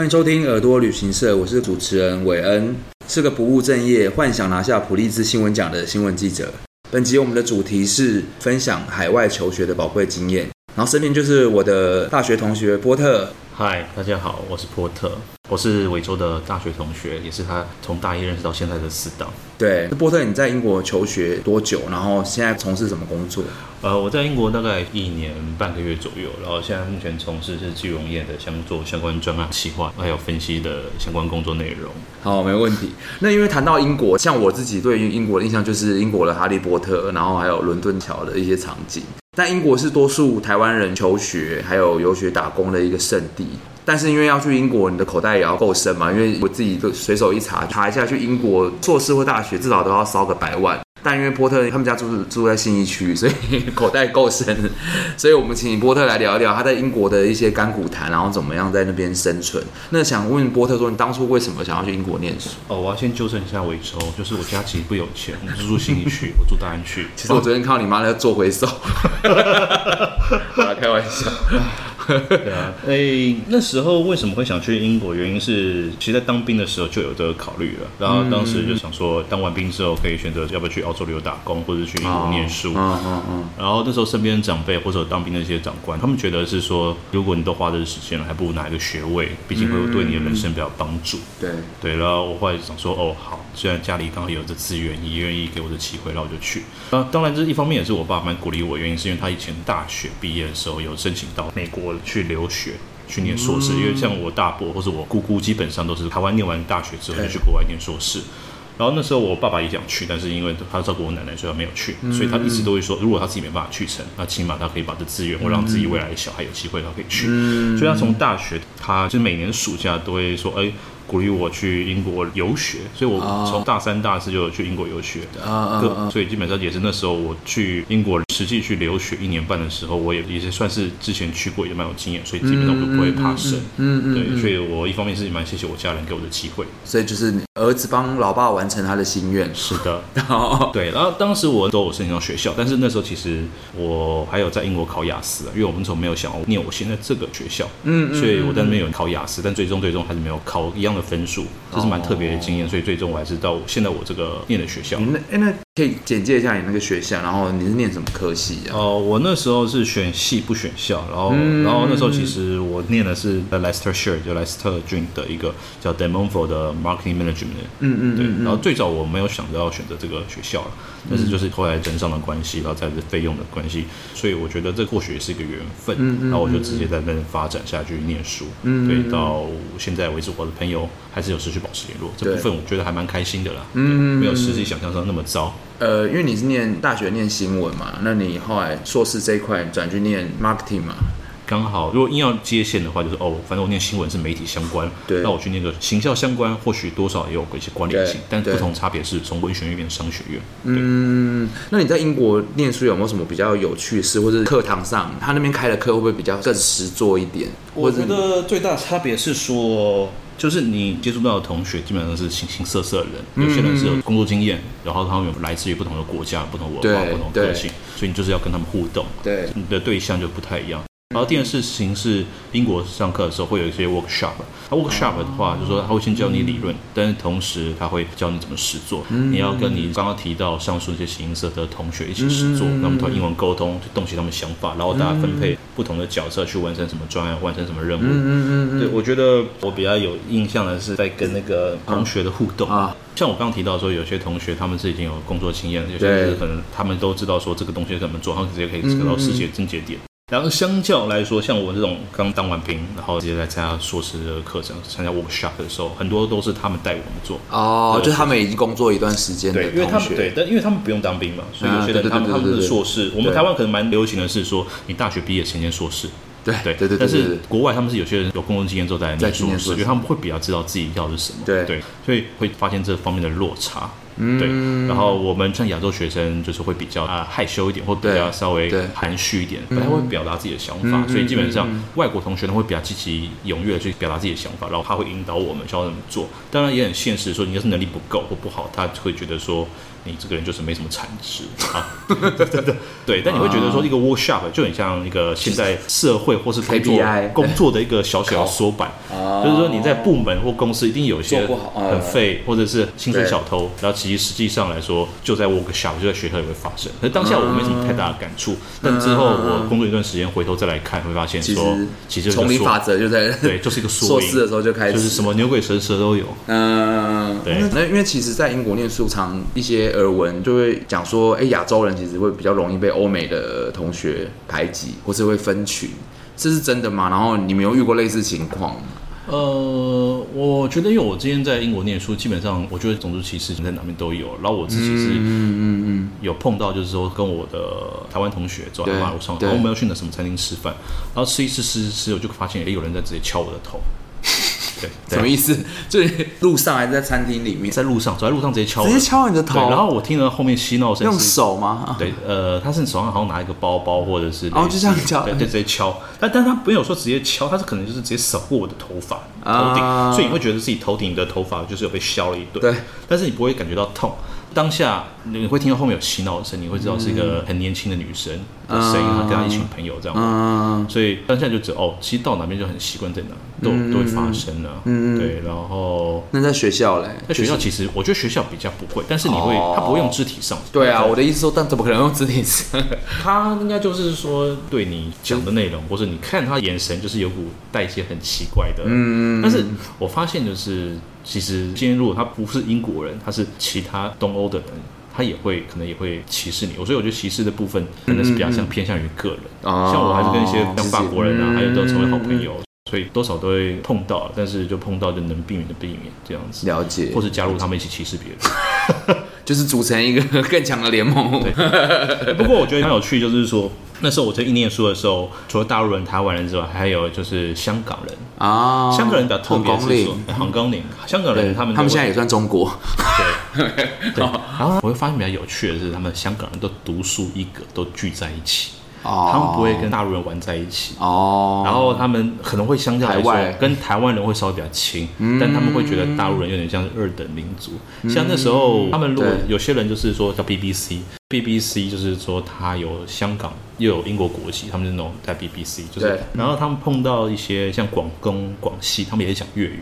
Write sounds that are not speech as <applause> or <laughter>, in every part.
欢迎收听耳朵旅行社，我是主持人韦恩，是个不务正业、幻想拿下普利兹新闻奖的新闻记者。本集我们的主题是分享海外求学的宝贵经验，然后身边就是我的大学同学波特。嗨，大家好，我是波特，我是伟州的大学同学，也是他从大一认识到现在的死党。对，波特，你在英国求学多久？然后现在从事什么工作？呃，我在英国大概一年半个月左右，然后现在目前从事是金融业的相做相关专案企划，还有分析的相关工作内容。好，没问题。那因为谈到英国，像我自己对于英国的印象就是英国的哈利波特，然后还有伦敦桥的一些场景。但英国是多数台湾人求学还有游学打工的一个圣地。但是因为要去英国，你的口袋也要够深嘛。因为我自己都随手一查，查一下去英国硕士或大学至少都要烧个百万。但因为波特他们家住住在信义区，所以 <laughs> 口袋够深。所以我们请波特来聊一聊他在英国的一些甘苦谈，然后怎么样在那边生存。那想问波特说，你当初为什么想要去英国念书？哦，我要先纠正一下伟州，就是我家其实不有钱，我是住信义区，我住大安区。其实我昨天看到你妈在做回收，<laughs> <laughs> 开玩笑。<laughs> 对啊，哎、欸，那时候为什么会想去英国？原因是其实在当兵的时候就有这个考虑了。然后当时就想说，当完兵之后可以选择要不要去澳洲旅游打工，或者去英国念书。嗯嗯嗯。然后那时候身边的长辈或者当兵的一些长官，他们觉得是说，如果你都花这个时间了，还不如拿一个学位，毕竟会对你的人生比较帮助。对对。然后我后来想说，哦，好，既然家里刚好有这资源，也愿意给我这机会，然后我就去。啊，当然这一方面也是我爸蛮鼓励我，原因是因为他以前大学毕业的时候有申请到美国。去留学，去念硕士，因为像我大伯或者我姑姑，基本上都是台湾念完大学之后就去国外念硕士。然后那时候我爸爸也想去，但是因为他照顾我奶奶，所以他没有去。所以他一直都会说，如果他自己没办法去成，那起码他可以把这资源，或让自己未来的小孩有机会，他可以去。所以他从大学，他就每年暑假都会说，哎。鼓励我去英国游学，所以我从大三、大四就有去英国游学。啊、uh, uh, uh, 所以基本上也是那时候我去英国实际去留学一年半的时候，我也也是算是之前去过，也蛮有经验，所以基本上我都不会怕生。嗯嗯，对，所以我一方面是蛮谢谢我家人给我的机会。所以就是儿子帮老爸完成他的心愿。是的。<laughs> 对，然后当时我都有申请到学校，但是那时候其实我还有在英国考雅思，因为我们从没有想要念我现在这个学校。嗯，所以我在那边有考雅思，但最终最终还是没有考一样的。分数，这是蛮特别的经验，所以最终我还是到现在我这个念的学校。那可以简介一下你那个学校，然后你是念什么科系啊？哦，我那时候是选系不选校，然后、嗯、然后那时候其实我念的是 Leicestershire 就莱斯特郡的一个叫 De Montfort 的 Marketing Management。嗯嗯，对。然后最早我没有想到要选择这个学校了，但是就是后来人上的关系，然后再是费用的关系，所以我觉得这或许也是一个缘分。嗯嗯，然后我就直接在那边发展下去念书。嗯，对，到现在为止，我的朋友。还是有持续保持联络，这部分我觉得还蛮开心的啦。嗯，没有实际想象上那么糟。呃，因为你是念大学念新闻嘛，那你后来硕士这一块转去念 marketing 嘛？刚好，如果硬要接线的话，就是哦，反正我念新闻是媒体相关，对，那我去念个行销相关，或许多少也有一些关联性，但不同差别是从文学院变商学院。嗯，那你在英国念书有没有什么比较有趣的事，或者课堂上他那边开的课会不会比较更实做一点？我觉得最大的差别是说。就是你接触到的同学基本上是形形色色的人，有些人是有工作经验，然后他们有来自于不同的国家、不同文化、不同个性，所以你就是要跟他们互动，对，你的对象就不太一样。然后第二事情是英国上课的时候会有一些 workshop，那 workshop 的话就是说他会先教你理论，但是同时他会教你怎么实做。你要跟你刚刚提到上述那些形形色色的同学一起实做，那么通过英文沟通，去洞悉他们想法，然后大家分配不同的角色去完成什么专案，完成什么任务。嗯嗯，对，我觉得我比较有印象的是在跟那个同学的互动啊，像我刚刚提到说，有些同学他们是已经有工作经验，有些是可能他们都知道说这个东西怎么做，他们直接可以得到世界症结点。然后相较来说，像我这种刚当完兵，然后直接来参加硕士的课程，参加 workshop 的时候，很多都是他们带我们做。哦，就他们已经工作一段时间。对，因为他们对，但因为他们不用当兵嘛，所以有些人他们他们的硕士，我们台湾可能蛮流行的是说，你大学毕业先念硕士。对对对对。但是国外他们是有些人有工作经验之后再来念硕士，因为他们会比较知道自己要的是什么。对对，所以会发现这方面的落差。嗯，对。然后我们像亚洲学生，就是会比较啊害羞一点，或比较稍微含蓄一点，不太会表达自己的想法。所以基本上外国同学呢会比较积极踊跃的去表达自己的想法，然后他会引导我们教我怎么做。当然也很现实，说你要是能力不够或不好，他会觉得说。你这个人就是没什么产值 <laughs> 啊，对对对对，但你会觉得说一个 workshop 就很像一个现在社会或是工作工作的一个小小的 <laughs> 缩版，就是说你在部门或公司一定有一些很废或者是薪水小偷，然后其实实际上来说就在 workshop 就在学校也会发生。可是当下我没什么太大的感触，但之后我工作一段时间回头再来看，会发现说其实丛林法则就在对，就是一个缩 <laughs> 硕士的时候就开始，就是什么牛鬼蛇蛇都有。嗯，对，那因为其实，在英国念书常一些。耳闻就会讲说，哎，亚洲人其实会比较容易被欧美的同学排挤，或是会分群，这是真的吗？然后你没有遇过类似情况吗？呃，我觉得，因为我之前在英国念书，基本上我觉得种族歧视在哪边都有。然后我自己是，嗯嗯嗯，有碰到，就是说跟我的台湾同学走在马路上，然后我们要去哪什么餐厅吃饭，然后吃一次吃吃，我就发现，哎，有人在直接敲我的头。对，什么意思？就是路上还是在餐厅里面？在路上，走在路上直接敲，直接敲你的头。然后我听到后面嬉闹声，用手吗？对，呃，他是手上好像拿一个包包，或者是哦，就这样敲，对，就直接敲。但但他没有说直接敲，他是可能就是直接扫过我的头发、头顶，所以你会觉得自己头顶的头发就是有被削了一顿。对，但是你不会感觉到痛。当下你会听到后面有洗脑的声，你会知道是一个很年轻的女生的声音，她跟她一群朋友这样，所以当下就知道哦，其实到哪边就很习惯在哪，都都会发生了。嗯，对。然后那在学校嘞？在学校其实我觉得学校比较不会，但是你会，他不会用肢体上。对啊，我的意思说，但怎么可能用肢体上？<laughs> 他应该就是说对你讲的内容，或者你看他眼神，就是有股带一些很奇怪的。嗯，但是我发现就是。其实今天如果他不是英国人，他是其他东欧的人，他也会可能也会歧视你。所以我觉得歧视的部分可能是比较像偏向于个人。像我还是跟一些像法国人啊，还有都成为好朋友，所以多少都会碰到。但是就碰到就能避免的避免这样子。了解。或是加入他们一起歧视别人，<laughs> 就是组成一个更强的联盟。对。不过我觉得很有趣，就是说。那时候我在一念书的时候，除了大陆人、台湾人之外，还有就是香港人啊。香港人比较特别是说，香港人，香港人他们他们现在也算中国。对对。<laughs> 然后我会发现比较有趣的是，他们香港人都独树一格，都聚在一起。他们不会跟大陆人玩在一起哦，然后他们可能会相较来说跟台湾人会稍微比较亲，但他们会觉得大陆人有点像是二等民族。像那时候他们如果有些人就是说叫 BBC，BBC 就是说他有香港又有英国国籍，他们是那种在 BBC，就是然后他们碰到一些像广东、广西，他们也讲粤语。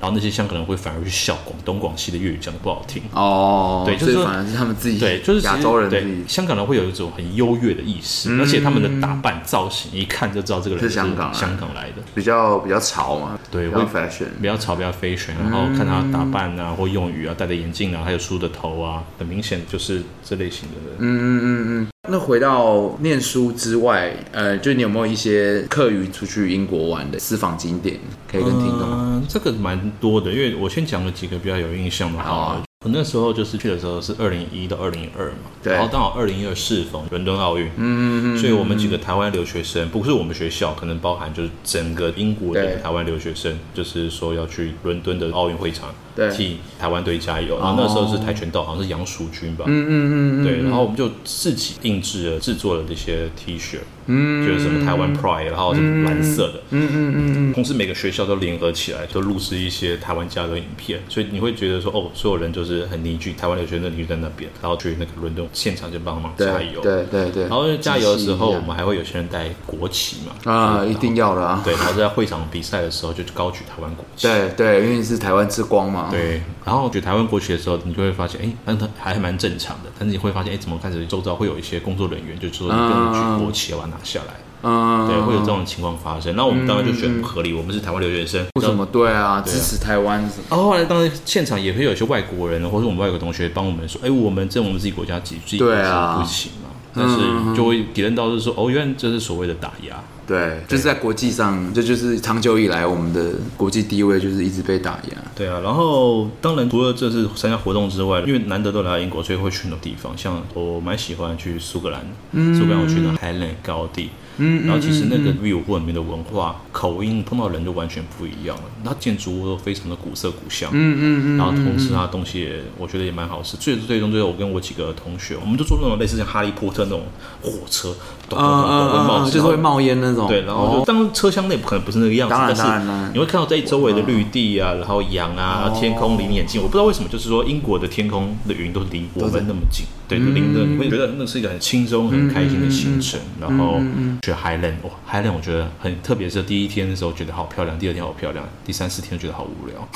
然后那些香港人会反而去笑广东、广西的粤语讲的不好听。哦，对，就是反而是他们自己对，就是亚洲人对香港人会有一种很优越的意识，而且他们的打扮造型一看就知道这个人是香港香港来的，比较比较潮嘛，对，会 fashion 比较潮，比较 fashion，然后看他打扮啊或用语啊，戴的眼镜啊，还有梳的头啊，很明显就是这类型的人。嗯嗯嗯嗯。那回到念书之外，呃，就你有没有一些课余出去英国玩的私房景点可以跟听众？嗯，这个蛮多的，因为我先讲了几个比较有印象的。好啊。我那时候就是去的时候是二零一到二零二嘛，对，然后刚好二零一二适逢伦敦奥运，嗯嗯嗯，所以我们几个台湾留学生，不是我们学校，可能包含就是整个英国的台湾留学生，就是说要去伦敦的奥运会场，对，替台湾队加油。然后那时候是跆拳道，好像是杨淑君吧，嗯嗯嗯，对，然后我们就自己定制了制作了这些 T 恤。嗯，就是什么台湾 Pride，然后什么蓝色的，嗯嗯嗯嗯，同时每个学校都联合起来，都录制一些台湾加的影片，所以你会觉得说，哦，所有人就是很凝聚，台湾留学生凝聚在那边，然后去那个伦敦现场就帮忙加油，对对对，然后加油的时候，我们还会有些人带国旗嘛，啊，一定要的啊，对，然后在会场比赛的时候就高举台湾国旗，对对，因为是台湾之光嘛，对，然后举台湾国旗的时候，你就会发现，哎，那它还蛮正常的，但是你会发现，哎，怎么开始周遭会有一些工作人员就说你不能举国旗，要把它拿下来。嗯，对，会有这种情况发生。那我们当然就觉得不合理，我们是台湾留学生，为什么？对啊，支持台湾。然后后来当然现场也会有一些外国人，或者我们外国同学帮我们说，哎，我们这我们自己国家自己国家不行嘛。但是就会体验到就是说，哦，原来这是所谓的打压。对，就是在国际上，这就是长久以来我们的国际地位就是一直被打压。对啊，然后当然除了这次参加活动之外，因为难得都来到英国，所以会去很多地方。像我蛮喜欢去苏格兰，苏格兰我去了海伦高地。嗯，然后其实那个 view 或里面的文化、口音碰到人就完全不一样了。那建筑物都非常的古色古香，嗯嗯嗯。然后同时它东西也我觉得也蛮好吃。最最终最后，我跟我几个同学，我们就坐那种类似像哈利波特那种火车，咚咚咚冒，就是会冒烟那种。对，然后就当车厢内可能不是那个样子，但是你会看到在周围的绿地啊，然后羊啊，天空离你很近。我不知道为什么，就是说英国的天空的云都离我们那么近，对，离得你会觉得那是一个很轻松、很开心的行程。然后去 Highland，哇，Highland 我觉得很特别，是第一天的时候觉得好漂亮，第二天好漂亮，第三四天觉得好无聊。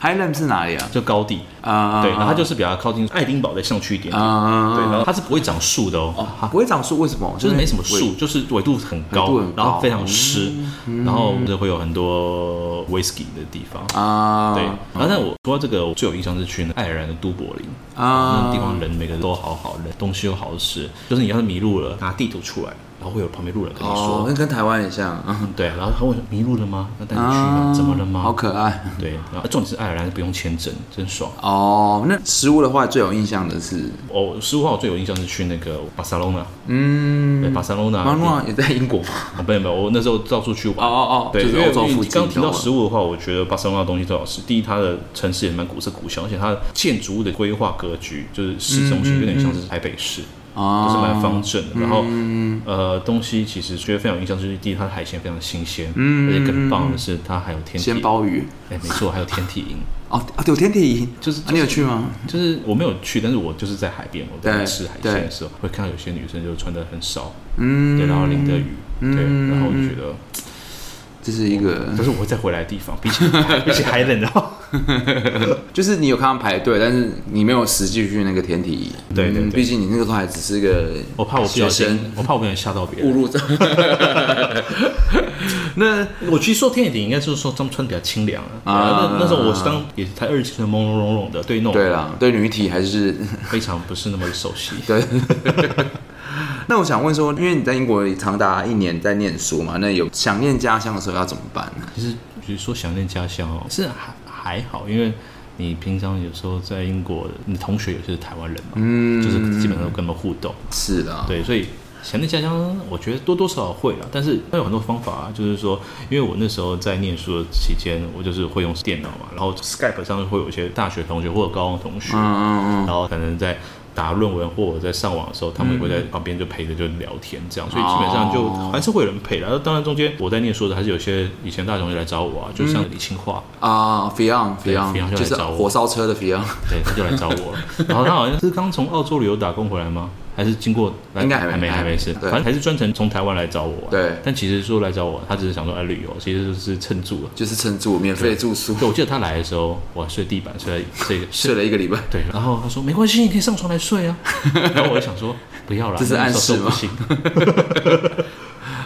Highland 是哪里啊？就高地。啊，对，然后它就是比较靠近爱丁堡再上去一点。点，对，然后它是不会长树的哦，不会长树，为什么？就是没什么树，就是纬度很高，然后非常湿，然后就会有很多 whisky 的地方。啊，对。然后但我说到这个，我最有印象是去爱尔兰的都柏林啊，那地方人每个人都好好，人东西又好吃，就是你要是迷路了，拿地图出来。然后会有旁边路人跟你说，那跟台湾也像，对。然后他问迷路了吗？那带你去了，怎么了吗？好可爱。对，然后重点是爱尔兰不用签证，真爽。哦，那食物的话最有印象的是，哦，食物的话我最有印象是去那个巴塞罗那。嗯，对，巴塞罗那。巴塞罗那也在英国吗？<laughs> 没有没有，我那时候到处去玩。哦哦哦，对，因为刚提到食物的话，我觉得巴塞罗那东西最好吃。第一，它的城市也蛮古色古香，而且它的建筑物的规划格局，就是市中心有点像是台北市。就是蛮方正的，然后呃，东西其实觉得非常有印象，就是第一，它的海鲜非常新鲜，而且更棒的是它还有天体鲜鲍鱼，哎，没错，还有天体营。哦，有天体营，就是你有去吗？就是我没有去，但是我就是在海边，我在吃海鲜的时候，会看到有些女生就穿的很少，嗯，对，然后淋着雨，对，然后我就觉得这是一个，这是我会再回来的地方，比起比起海冷的话。<laughs> 就是你有看到排队，但是你没有实际去那个天体营。对对，毕竟你那个时候还只是一个，我怕我不小心，我怕我不小心吓到别人。误入。<laughs> 那我其实说天体营应该就是说他们穿比较清凉啊。那那时候我是当也才二十七岁，朦朦胧胧的，对那种对啦，对女体还是 <laughs> 非常不是那么熟悉。对。那我想问说，因为你在英国长达一年在念书嘛，那有想念家乡的时候要怎么办呢？其实，比如说想念家乡哦，是还还好，因为你平常有时候在英国，你同学有些是台湾人嘛，嗯，就是基本上都跟他们互动。是的，对，所以想念家乡，我觉得多多少少会了，但是它有很多方法啊，就是说，因为我那时候在念书的期间，我就是会用电脑嘛，然后 Skype 上会有一些大学同学或者高中同学，嗯嗯嗯，然后可能在。打论文或我在上网的时候，他们会在旁边就陪着就聊天这样，所以基本上就还是会有人陪的。当然中间我在念书的还是有些以前大学同学来找我啊，就像李清华啊，Fion，Fion 就是找我，火烧车的 Fion，对，他就来找我了。<laughs> 然后他好像是刚从澳洲旅游打工回来吗？还是经过？应该还没还没事，反正还是专程从台湾来找我。对，但其实说来找我，他只是想说来旅游，其实就是蹭住了，就是蹭住，免费住宿。对，我记得他来的时候，我睡地板，睡了睡 <laughs> 睡了一个礼拜。对，然后他说没关系，你可以上床来睡啊。<laughs> 然后我就想说不要了，这是暗示吗？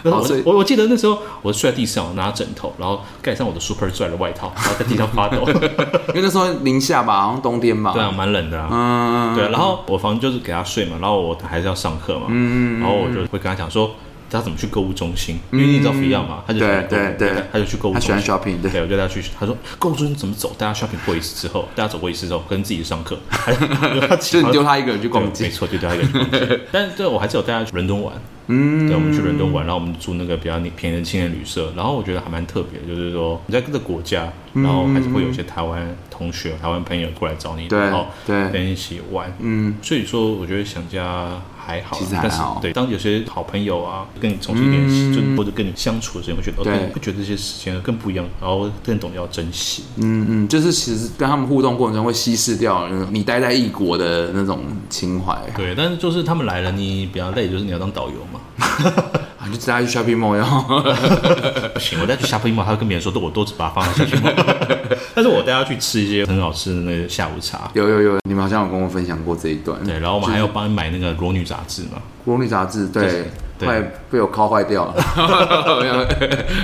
我我我记得那时候我睡在地上，我拿枕头，然后盖上我的 Super Dry 的外套，然后在地上发抖，<laughs> 因为那时候零下吧，好像冬天吧，对啊，蛮冷的啊，嗯，对，然后我房就是给他睡嘛，然后我还是要上课嘛，嗯，然后我就会跟他讲说他怎么去购物中心，因为你知道 Fion 嘛，他就对对对，他就去购物中心，他喜欢 shopping，对，我就带他去，他说购物中心怎么走，大家 shopping 过一次之后，大家走过一次之后，跟自己上课，<laughs> <laughs> 就你丢他一个人去逛街，没错，就丢他一个人去逛街，但是对我还是有带他去伦敦玩。嗯，对，我们去伦敦玩，然后我们住那个比较便宜的青年旅社，然后我觉得还蛮特别的，就是说你在各个国家，然后还是会有一些台湾同学、台湾朋友过来找你，然后对，跟你一起玩，嗯，所以说我觉得想家还好，其实还好，对，当有些好朋友啊跟你重新联系，就或者跟你相处的时候，会觉得，对，会觉得这些时间更不一样，然后更懂得要珍惜，嗯嗯，就是其实跟他们互动过程中会稀释掉你待在异国的那种情怀，对，但是就是他们来了，你比较累，就是你要当导游。<laughs> 啊！就带他去 shopping mall，然后 <laughs> 不行，我带去 shopping mall，他会跟别人说，都我都只把它放在 shopping mall。<laughs> 但是我带他去吃一些很好吃的那个下午茶。有有有，你们好像有跟我分享过这一段。对，然后我们还要帮你买那个《裸女》杂志嘛，《裸女》杂志，对，快被我敲坏掉了。<laughs> 没有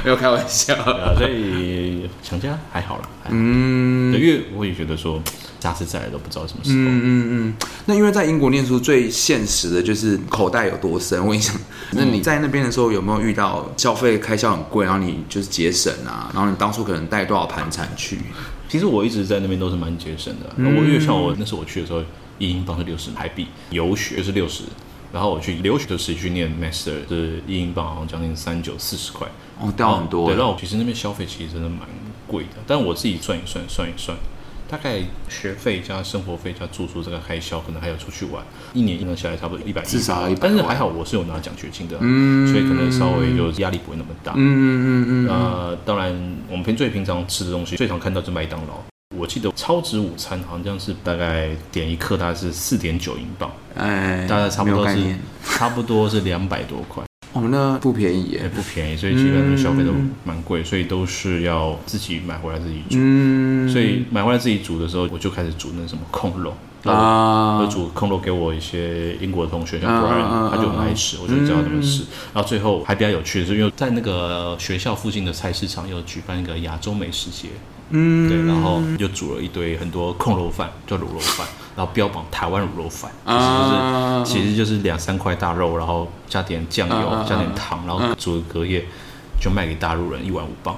没有开玩笑，所以想家还好了。嗯，因为我也觉得说。下次再来都不知道什么时候。嗯嗯嗯。那因为在英国念书最现实的就是口袋有多深。我跟你讲，那你在那边的时候有没有遇到消费开销很贵，然后你就是节省啊？然后你当初可能带多少盘缠去？其实我一直在那边都是蛮节省的。我因为像我那时候我去的时候，一英镑是六十台币，游学是六十然后我去留学的时去念 master，是一英镑好像将近三九四十块，哦，掉很多。对，然后其实那边消费其实真的蛮贵的，但我自己算一算，算一算。大概学费加生活费加住宿这个开销，可能还有出去玩，一年一年下来差不多一百，至少一百。但是还好我是有拿奖学金的，嗯，所以可能稍微就压力不会那么大，嗯嗯嗯嗯。呃，当然我们平最平常吃的东西，最常看到是麦当劳。我记得超值午餐好像是大概点一克，大概是四点九英镑，哎，大概差不多是差不多是两百多块。哦，那不便宜。耶，也不便宜，所以基本上消费都蛮贵，所以都是要自己买回来自己煮。嗯，所以买回来自己煮的时候，我就开始煮那什么控肉。啊，我煮控肉给我一些英国的同学，像 Brian，他就很爱吃，我就教他们吃。然后最后还比较有趣的是，因为在那个学校附近的菜市场有举办一个亚洲美食节，嗯，对，然后又煮了一堆很多控肉饭，叫卤肉饭。然后标榜台湾卤肉饭，其实就是其实就是两三块大肉，然后加点酱油，加点糖，然后煮个隔夜，就卖给大陆人一碗五磅，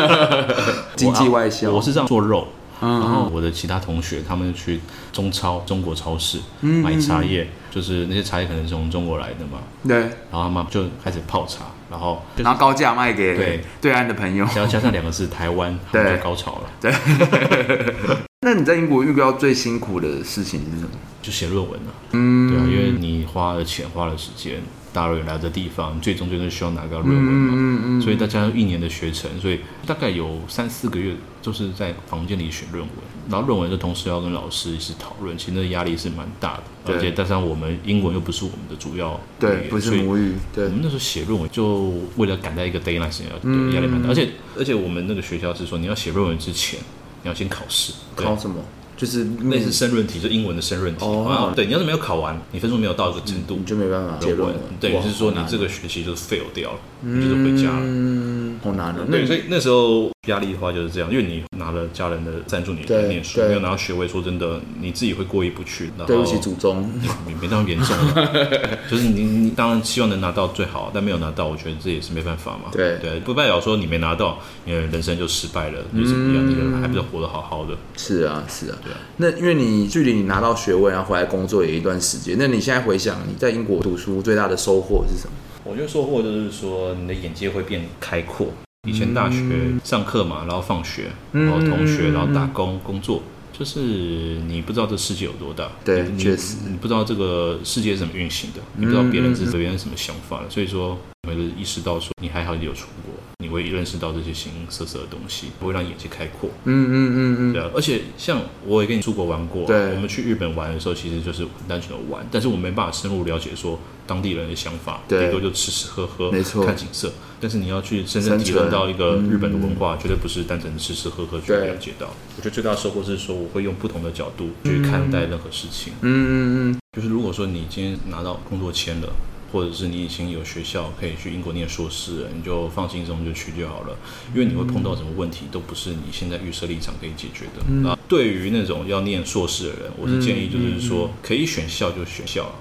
<laughs> 经济外销。我是这样做肉，然后我的其他同学他们去中超、中国超市买茶叶，就是那些茶叶可能是从中国来的嘛，对，然后他们就开始泡茶，然后拿高价卖给对。对岸的朋友，然后加上两个字台湾，就高潮了，对。<laughs> 那你在英国遇到最辛苦的事情是什么？就写论文了。嗯，对啊，因为你花了钱，花了时间，大陆人来的地方，最终就是需要拿到论文嘛。嗯嗯，嗯。所以大家一年的学程，所以大概有三四个月就是在房间里写论文，然后论文的同时要跟老师一起讨论，其实那压力是蛮大的。而且加上我们英文又不是我们的主要，对，不是母语。对。我们那时候写论文，就为了赶在一个 deadline 时间，压力蛮大。而且而且我们那个学校是说，你要写论文之前。你要先考试，考什么？就是类似申论题，就英文的申论题。哦，对，你要是没有考完，你分数没有到一个程度，你就没办法结论。对，就是说你这个学期就是 fail 掉了，你就是回家了。嗯，好难的。对，所以那时候压力的话就是这样，因为你拿了家人的赞助，你来念书，没有拿到学位，说真的，你自己会过意不去。对不起祖宗，你没那么严重。<laughs> 就是你，你当然希望能拿到最好，但没有拿到，我觉得这也是没办法嘛。对对，不代表说你没拿到，你的人生就失败了，就怎么样？你还不是活得好好的。是啊，是啊，对啊。那因为你。你距离你拿到学位，然后回来工作也一段时间。那你现在回想你在英国读书最大的收获是什么？我觉得收获就是说你的眼界会变开阔。以前大学上课嘛，然后放学，然后同学，然后打工工作，就是你不知道这世界有多大。对，确实，你不知道这个世界是怎么运行的，你不知道别人是别人什么想法的。所以说，你会意识到说你还好，你有出国。你会认识到这些形形色色的东西，不会让眼界开阔。嗯嗯嗯嗯，对啊。而且像我也跟你出国玩过，对，我们去日本玩的时候，其实就是单纯的玩，但是我们没办法深入了解说当地人的想法，对，顶多就吃吃喝喝，没错，看景色。但是你要去真正体会到一个日本的文化，绝对不是单纯吃吃喝喝去了解到。我觉得最大的收获是说，我会用不同的角度去看待任何事情。嗯嗯嗯，就是如果说你今天拿到工作签了。或者是你已经有学校可以去英国念硕士了，你就放心中就去就好了，因为你会碰到什么问题都不是你现在预设立场可以解决的。那、嗯、对于那种要念硕士的人，我是建议就是说可以选校就选校。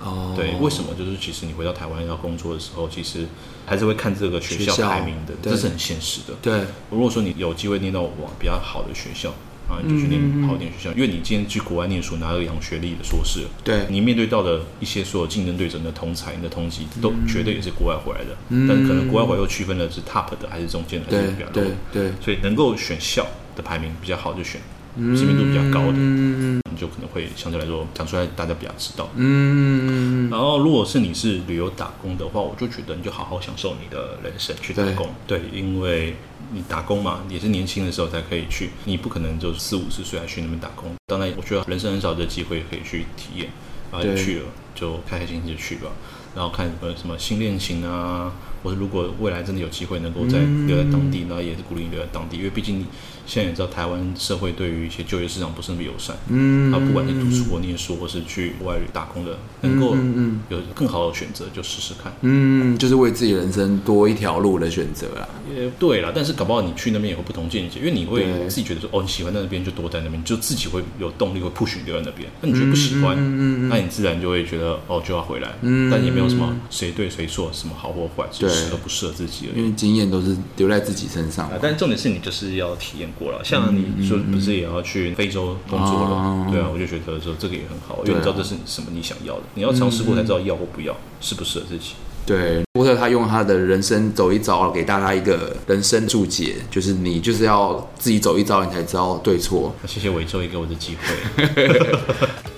哦，对，为什么？就是其实你回到台湾要工作的时候，其实还是会看这个学校排名的，这是很现实的。对，如果说你有机会念到往比较好的学校。啊，你就去念好一点学校，因为你今天去国外念书，拿个洋学历的硕士，对，你面对到的一些所有竞争对手的同才、你的同级，都绝对也是国外回来的。嗯，但是可能国外回来又区分的是 top 的还是中间的，还是比较多。对对，所以能够选校的排名比较好就选，知名度比较高的，嗯，你就可能会相对来说讲出来大家比较知道。嗯，然后如果是你是旅游打工的话，我就觉得你就好好享受你的人生去打工。对，因为。你打工嘛，也是年轻的时候才可以去，你不可能就四五十岁还去那边打工。当然，我觉得人生很少的机会可以去体验，然后就去了，就开开心心就去吧。然后看什么什么新恋情啊，或者如果未来真的有机会能够在留在当地，那也是鼓励你留在当地，因为毕竟你。现在也知道台湾社会对于一些就业市场不是那么友善，嗯，啊，不管是读书或念书，或是去外语打工的，能够有更好的选择，就试试看，嗯，就是为自己人生多一条路的选择啦。也对啦，但是搞不好你去那边也会不同见解，因为你会自己觉得说，哦，你喜欢在那边就多在那边，就自己会有动力会 push 你留在那边。那你觉得不喜欢，那你自然就会觉得哦就要回来，但也没有什么谁对谁错，什么好或坏，就适合不适合自己而已。因为经验都是留在自己身上。啊，但重点是你就是要体验过了。像你说不是也要去非洲工作了？嗯嗯、对啊，我就觉得说这个也很好，因为你知道这是什么你想要的，你要尝试过才知道要或不要，适不适合自己。对，波特他用他的人生走一遭，给大家一个人生注解，就是你就是要自己走一遭，你才知道对错。谢谢伟周也给我的机会。<laughs>